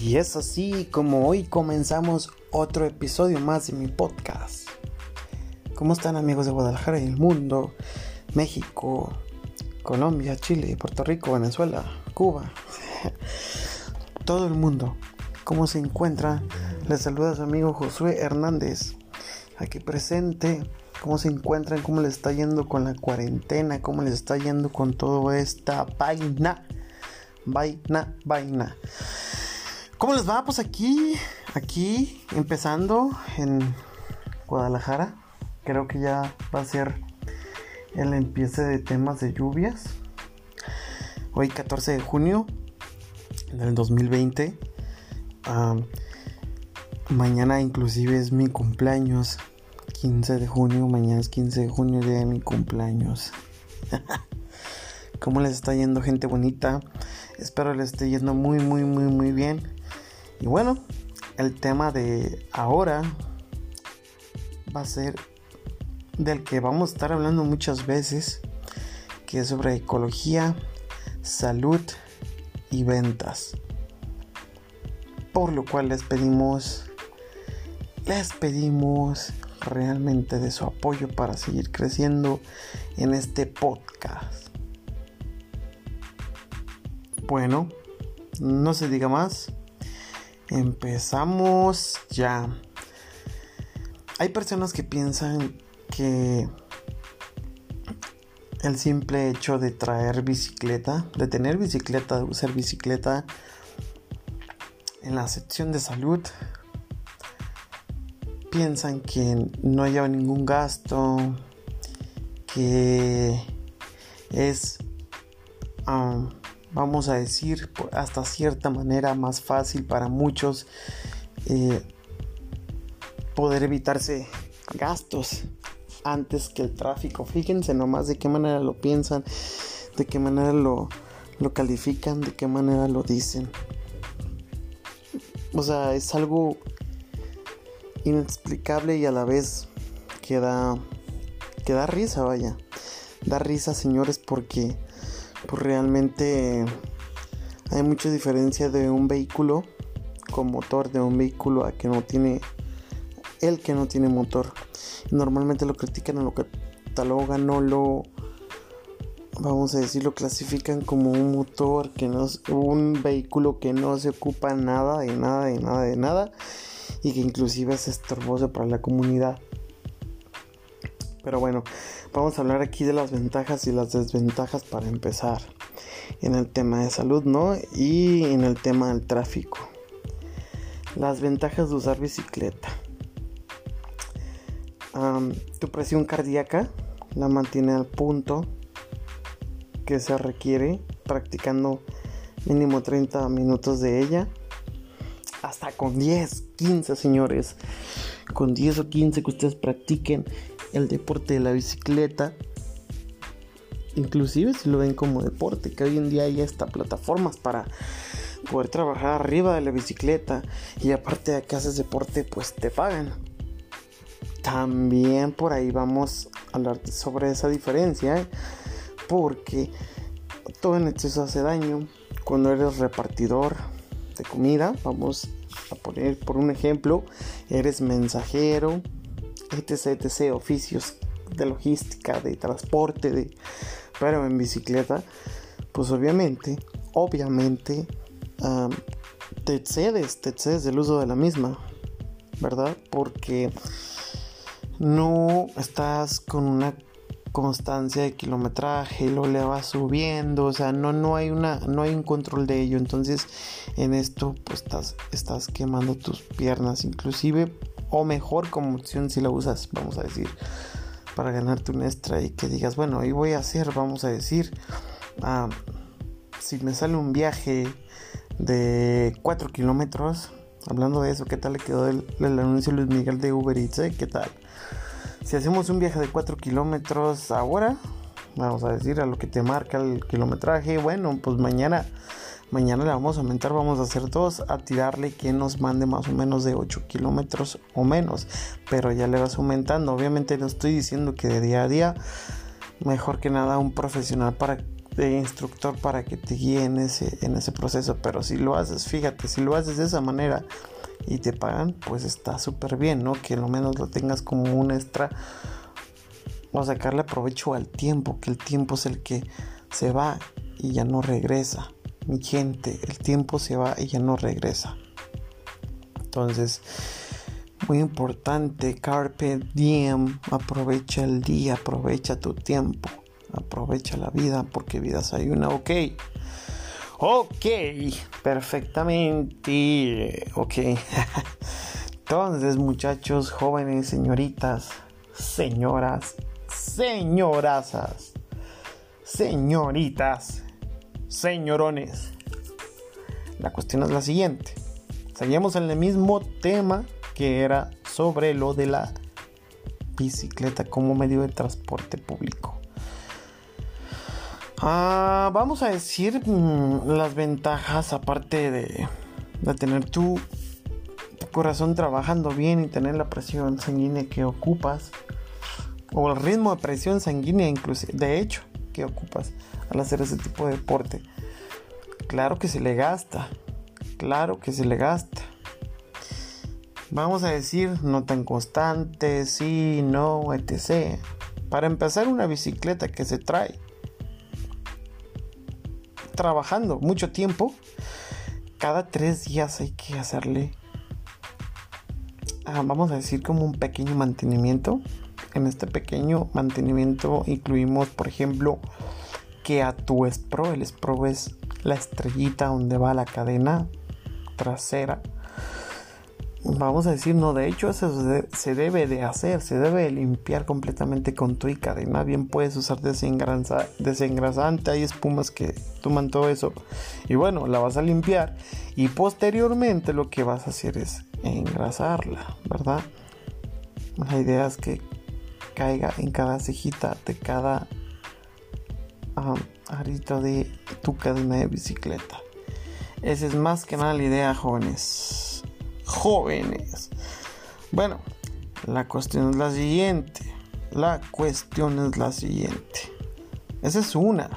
Y es así como hoy comenzamos otro episodio más de mi podcast. ¿Cómo están amigos de Guadalajara y el mundo? México, Colombia, Chile, Puerto Rico, Venezuela, Cuba. Todo el mundo. ¿Cómo se encuentra? Les saluda su amigo Josué Hernández. Aquí presente. ¿Cómo se encuentran? ¿Cómo les está yendo con la cuarentena? ¿Cómo les está yendo con toda esta vaina? Vaina, vaina. ¿Cómo les va? Pues aquí, aquí, empezando en Guadalajara. Creo que ya va a ser el empiece de temas de lluvias. Hoy 14 de junio del 2020. mañana inclusive es mi cumpleaños. 15 de junio, mañana es 15 de junio de mi cumpleaños. ¿Cómo les está yendo gente bonita? Espero les esté yendo muy muy muy muy bien. Y bueno, el tema de ahora va a ser del que vamos a estar hablando muchas veces, que es sobre ecología, salud y ventas. Por lo cual les pedimos, les pedimos realmente de su apoyo para seguir creciendo en este podcast. Bueno, no se diga más. Empezamos ya. Hay personas que piensan que el simple hecho de traer bicicleta, de tener bicicleta, de usar bicicleta en la sección de salud, piensan que no lleva ningún gasto, que es um, vamos a decir, hasta cierta manera más fácil para muchos eh, poder evitarse gastos antes que el tráfico. Fíjense nomás de qué manera lo piensan, de qué manera lo, lo califican, de qué manera lo dicen. O sea, es algo inexplicable y a la vez que da, que da risa, vaya. Da risa, señores, porque pues realmente hay mucha diferencia de un vehículo con motor de un vehículo a que no tiene el que no tiene motor. Normalmente lo critican o lo catalogan o lo vamos a decir lo clasifican como un motor que no es un vehículo que no se ocupa nada de nada de nada de nada y que inclusive es estorboso para la comunidad. Pero bueno, vamos a hablar aquí de las ventajas y las desventajas para empezar en el tema de salud, ¿no? Y en el tema del tráfico. Las ventajas de usar bicicleta. tu presión cardíaca la mantiene al punto que se requiere practicando mínimo 30 minutos de ella. Hasta con 10, 15 señores. Con 10 o 15 que ustedes practiquen el deporte de la bicicleta. Inclusive si lo ven como deporte, que hoy en día hay hasta plataformas para poder trabajar arriba de la bicicleta y aparte de que haces deporte pues te pagan. También por ahí vamos a hablar sobre esa diferencia ¿eh? porque todo en exceso hace daño. Cuando eres repartidor de comida, vamos a poner por un ejemplo, eres mensajero, etc, etc, oficios de logística, de transporte, de, pero en bicicleta, pues obviamente, obviamente, te excedes, te del uso de la misma, ¿verdad? Porque no estás con una constancia de kilometraje, lo le vas subiendo, o sea, no, no hay una, no hay un control de ello. Entonces, en esto, pues estás, estás quemando tus piernas, inclusive o mejor como opción si la usas, vamos a decir, para ganarte un extra y que digas, bueno, ahí voy a hacer, vamos a decir, ah, si me sale un viaje de 4 kilómetros, hablando de eso, ¿qué tal le quedó el, anuncio Luis Miguel de Uber Eats? Eh? ¿Qué tal? Si hacemos un viaje de 4 kilómetros ahora, vamos a decir a lo que te marca el kilometraje, bueno, pues mañana Mañana le vamos a aumentar, vamos a hacer dos, a tirarle que nos mande más o menos de 8 kilómetros o menos. Pero ya le vas aumentando. Obviamente no estoy diciendo que de día a día, mejor que nada un profesional para de instructor para que te guíe en ese, en ese proceso. Pero si lo haces, fíjate, si lo haces de esa manera y te pagan, pues está súper bien, ¿no? Que lo menos lo tengas como un extra o sacarle provecho al tiempo, que el tiempo es el que se va y ya no regresa. Mi gente, el tiempo se va y ya no regresa. Entonces, muy importante, Carpe Diem, aprovecha el día, aprovecha tu tiempo, aprovecha la vida, porque vidas hay una, ok. Ok, perfectamente, ok. Entonces, muchachos, jóvenes, señoritas, señoras, señorazas, señoritas, señorones. La cuestión es la siguiente. Seguimos en el mismo tema que era sobre lo de la bicicleta como medio de transporte público. Ah, vamos a decir mm, las ventajas aparte de, de tener tu, tu, corazón trabajando bien y tener la presión sanguínea que ocupas o el ritmo de presión sanguínea inclusive de hecho ocupas al hacer ese tipo de deporte claro que se le gasta claro que se le gasta vamos a decir, no tan constante, sí, no, etc. Para empezar, una bicicleta que se trae trabajando mucho tiempo, cada tres días hay que hacerle, ah, vamos a decir, como un pequeño mantenimiento. En este pequeño mantenimiento incluimos, por ejemplo, que a tu Spro, el Spro es la estrellita donde va la cadena trasera vamos a decir, no, de hecho eso se debe de hacer, se debe de limpiar completamente con tu y cadena. Bien puedes usar desengrasante, hay espumas que toman todo eso. Y bueno, la vas a limpiar y posteriormente lo que vas a hacer es engrasarla, ¿verdad? La idea es que caiga en cada cejita de cada um, arito de tu cadena de bicicleta. Esa es más que nada la idea, jóvenes jóvenes. Bueno, la cuestión es la siguiente. La cuestión es la siguiente. Esa es una.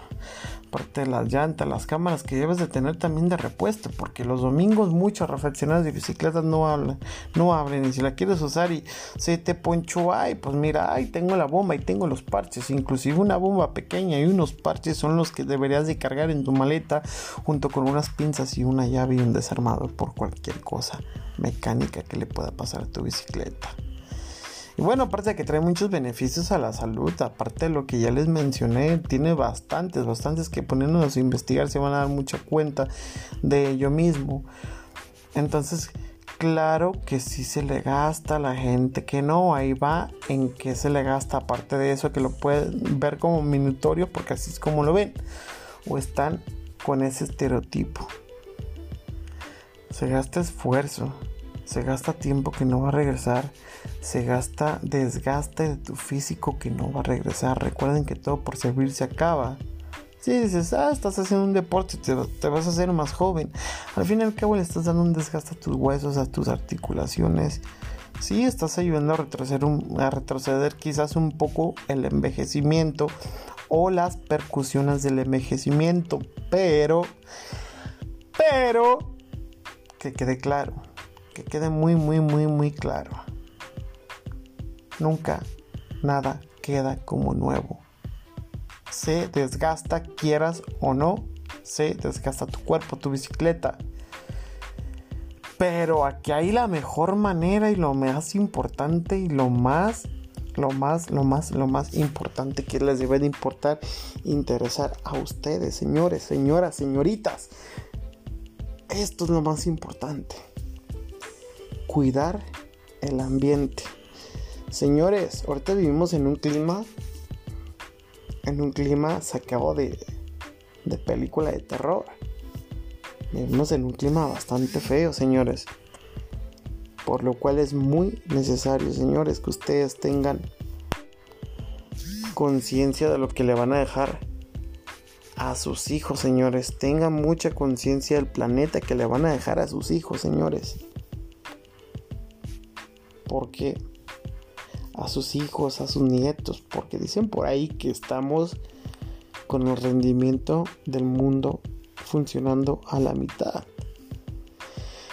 Aparte de las llantas, las cámaras que debes de tener también de repuesto. Porque los domingos muchos refaccionarios de bicicletas no hablan, no abren. Y si la quieres usar y se te poncho, ay, pues mira, ay, tengo la bomba y tengo los parches. Inclusive una bomba pequeña y unos parches son los que deberías de cargar en tu maleta. Junto con unas pinzas y una llave y un desarmador por cualquier cosa mecánica que le pueda pasar a tu bicicleta. Y bueno, aparte de que trae muchos beneficios a la salud, aparte de lo que ya les mencioné, tiene bastantes, bastantes que poniéndonos a investigar se van a dar mucha cuenta de ello mismo. Entonces, claro que sí se le gasta a la gente que no, ahí va en qué se le gasta, aparte de eso que lo pueden ver como minutorio, porque así es como lo ven, o están con ese estereotipo. Se gasta esfuerzo, se gasta tiempo que no va a regresar, se gasta desgaste de tu físico que no va a regresar. Recuerden que todo por servir se acaba. Si dices, ah, estás haciendo un deporte, te, te, vas a hacer más joven. Al fin y al cabo le estás dando un desgaste a tus huesos, a tus articulaciones. Sí, estás ayudando a retroceder, a retroceder quizás un poco el envejecimiento o las percusiones del envejecimiento. Pero, pero, que quede claro, que quede muy, muy, muy, muy claro. Nunca nada queda como nuevo. Se desgasta, quieras o no, se desgasta tu cuerpo, tu bicicleta. Pero aquí hay la mejor manera y lo más importante y lo más, lo más, lo más, lo más importante que les debe de importar, interesar a ustedes, señores, señoras, señoritas. Esto es lo más importante. Cuidar el ambiente. Señores, ahorita vivimos en un clima, en un clima sacado de, de película de terror. Vivimos en un clima bastante feo, señores. Por lo cual es muy necesario, señores, que ustedes tengan conciencia de lo que le van a dejar a sus hijos, señores. Tengan mucha conciencia del planeta que le van a dejar a sus hijos, señores. Porque a sus hijos, a sus nietos, porque dicen por ahí que estamos con el rendimiento del mundo funcionando a la mitad.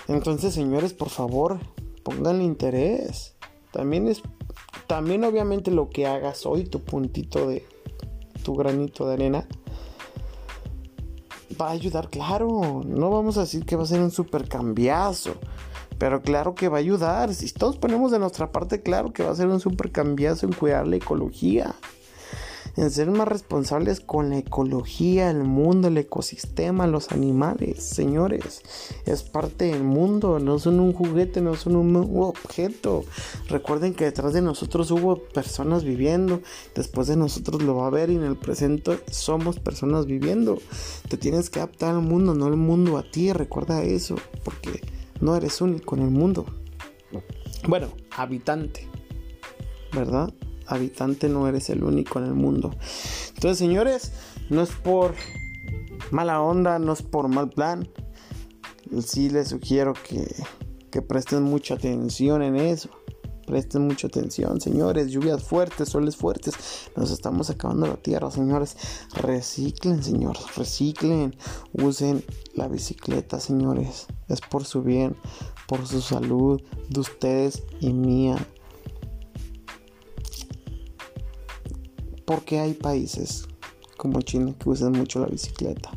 Entonces, señores, por favor, pongan interés. También es también obviamente lo que hagas hoy, tu puntito de tu granito de arena va a ayudar, claro. No vamos a decir que va a ser un super cambiazo. Pero claro que va a ayudar. Si todos ponemos de nuestra parte, claro que va a ser un super cambiazo en cuidar la ecología en ser más responsables con la ecología, el mundo, el ecosistema, los animales, señores. Es parte del mundo, no son un juguete, no son un objeto. Recuerden que detrás de nosotros hubo personas viviendo, después de nosotros lo va a ver y en el presente somos personas viviendo. Te tienes que adaptar al mundo, no el mundo a ti, recuerda eso, porque no eres único en el mundo. Bueno, habitante, ¿verdad? habitante, no eres el único en el mundo. Entonces, señores, no es por mala onda, no es por mal plan. Sí les sugiero que, que presten mucha atención en eso. Presten mucha atención, señores. Lluvias fuertes, soles fuertes. Nos estamos acabando la tierra, señores. Reciclen, señores. Reciclen. Usen la bicicleta, señores. Es por su bien, por su salud de ustedes y mía. Porque hay países como China que usan mucho la bicicleta.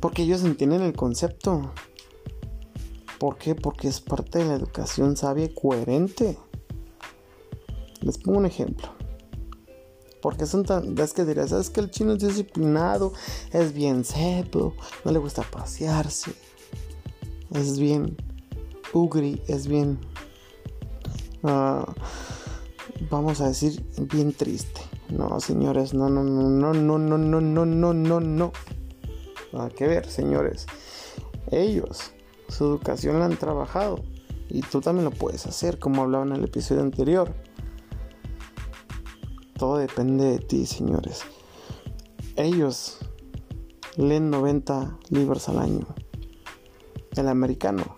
Porque ellos entienden el concepto. ¿Por qué? Porque es parte de la educación sabia y coherente. Les pongo un ejemplo. Porque son tan. Es que dirás, ¿sabes que el chino es disciplinado? Es bien seco, no le gusta pasearse. Es bien. Ugri, es bien. Ah, vamos a decir, bien triste. No, señores, no, no, no, no, no, no, no, no, no, no, no. Nada que ver, señores. Ellos, su educación la han trabajado. Y tú también lo puedes hacer, como hablaba en el episodio anterior. Todo depende de ti, señores. Ellos leen 90 libros al año. El americano.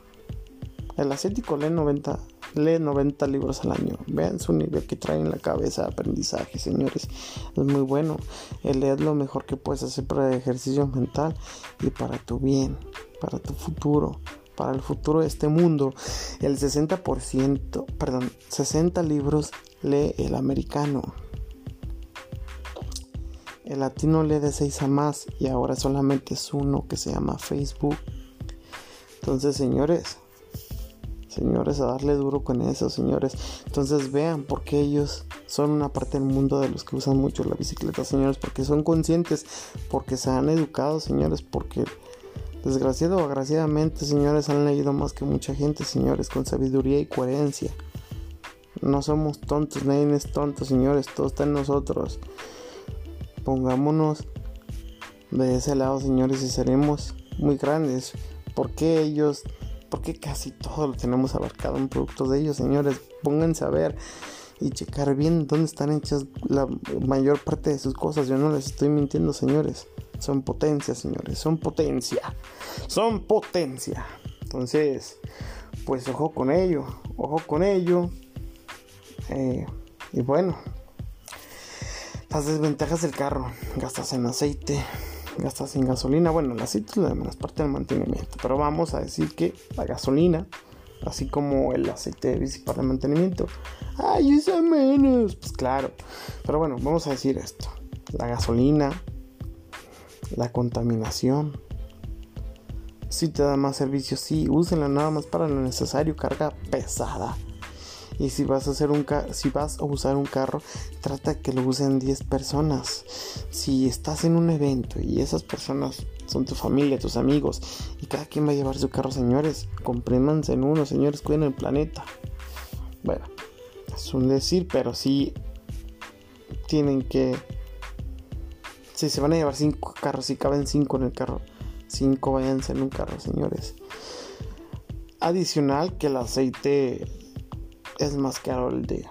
El asiático lee 90 lee 90 libros al año. Vean su nivel que trae en la cabeza de aprendizaje, señores. Es muy bueno. El leer lo mejor que puedes hacer para el ejercicio mental y para tu bien, para tu futuro, para el futuro de este mundo. El 60%, perdón, 60 libros lee el americano. El latino lee de 6 a más y ahora solamente es uno que se llama Facebook. Entonces, señores, señores, a darle duro con eso, señores. Entonces vean por qué ellos son una parte del mundo de los que usan mucho la bicicleta, señores, porque son conscientes, porque se han educado, señores, porque desgraciado o agraciadamente, señores, han leído más que mucha gente, señores, con sabiduría y coherencia. No somos tontos, nadie es tonto, señores, todo está en nosotros. Pongámonos de ese lado, señores, y seremos muy grandes. porque ellos porque casi todo lo tenemos abarcado en productos de ellos, señores. Pónganse a ver y checar bien dónde están hechas la mayor parte de sus cosas. Yo no les estoy mintiendo, señores. Son potencia, señores. Son potencia. Son potencia. Entonces, pues ojo con ello. Ojo con ello. Eh, y bueno, las desventajas del carro. Gastas en aceite, gastas en gasolina. Bueno, el aceite es la menos parte del mantenimiento, pero vamos a decir que la gasolina, así como el aceite de bici para el mantenimiento, ay, usa menos. Pues claro, pero bueno, vamos a decir esto: la gasolina, la contaminación. Si te da más servicio, sí, úsenla nada más para lo necesario, carga pesada y si vas a hacer un si vas a usar un carro, trata que lo usen 10 personas. Si estás en un evento y esas personas son tu familia, tus amigos y cada quien va a llevar su carro, señores, compréndanse en uno, señores, cuiden el planeta. Bueno, es un decir, pero sí tienen que si se van a llevar 5 carros, si caben 5 en el carro, 5 váyanse en un carro, señores. Adicional que el aceite es más caro el de,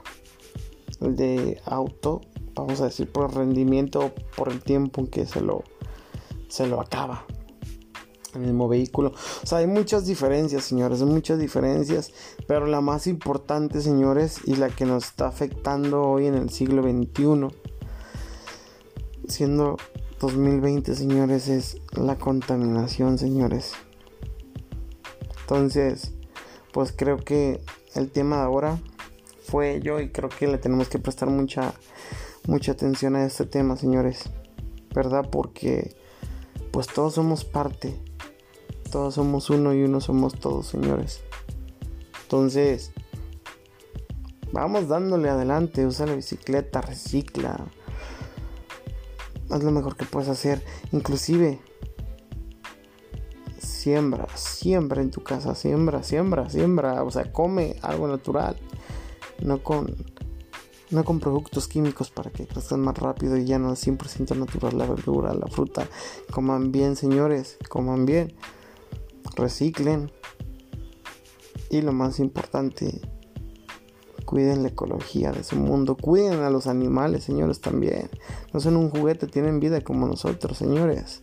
el de auto, vamos a decir por el rendimiento, por el tiempo en que se lo, se lo acaba el mismo vehículo. O sea, hay muchas diferencias, señores, hay muchas diferencias, pero la más importante, señores, y la que nos está afectando hoy en el siglo XXI, siendo 2020, señores, es la contaminación, señores. Entonces, pues creo que el tema de ahora fue yo y creo que le tenemos que prestar mucha mucha atención a este tema, señores. ¿Verdad? Porque pues todos somos parte. Todos somos uno y uno somos todos, señores. Entonces, vamos dándole adelante, usa la bicicleta, recicla. Haz lo mejor que puedes hacer. Inclusive, siembra, siembra en tu casa, siembra, siembra, siembra. O sea, come algo natural. No con, no con productos químicos para que crezcan más rápido y ya no es 100% natural la verdura, la fruta. Coman bien, señores, coman bien. Reciclen. Y lo más importante, cuiden la ecología de su mundo, cuiden a los animales, señores, también. No son un juguete, tienen vida como nosotros, señores.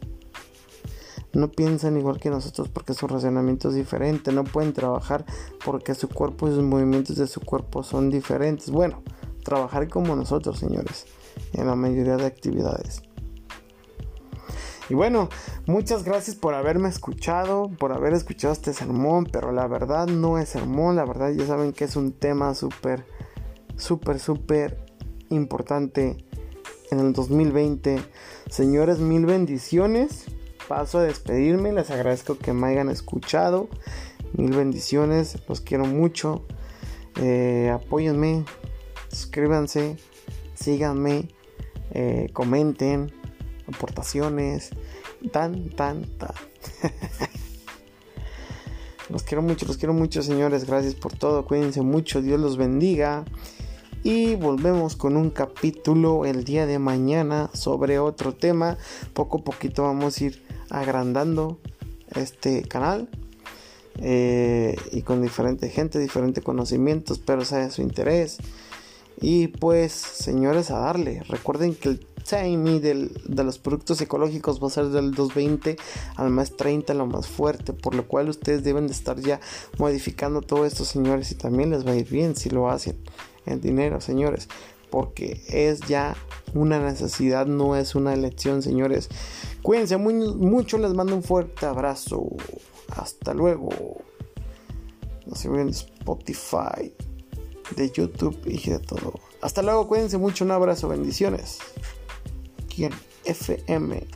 No piensan igual que nosotros porque su razonamiento es diferente, no pueden trabajar porque su cuerpo y sus movimientos de su cuerpo son diferentes. Bueno, trabajar como nosotros, señores, en la mayoría de actividades. Y bueno, muchas gracias por haberme escuchado, por haber escuchado este sermón, pero la verdad no es sermón, la verdad ya saben que es un tema súper, súper, súper importante en el 2020. Señores, mil bendiciones. Paso a despedirme, les agradezco que me hayan escuchado. Mil bendiciones, los quiero mucho. Eh, apóyenme, suscríbanse, síganme, eh, comenten aportaciones, tan, tan, tan. los quiero mucho, los quiero mucho, señores. Gracias por todo. Cuídense mucho. Dios los bendiga. Y volvemos con un capítulo el día de mañana sobre otro tema. Poco a poquito vamos a ir agrandando este canal. Eh, y con diferente gente, diferentes conocimientos, pero sea su interés. Y pues, señores, a darle. Recuerden que el timing de los productos ecológicos va a ser del 220 al más 30 lo más fuerte, por lo cual ustedes deben de estar ya modificando todo esto, señores, y también les va a ir bien si lo hacen en dinero, señores, porque es ya una necesidad, no es una elección, señores. Cuídense muy, mucho, les mando un fuerte abrazo. Hasta luego. No se olviden de Spotify, de YouTube y de todo. Hasta luego, cuídense mucho, un abrazo, bendiciones. FM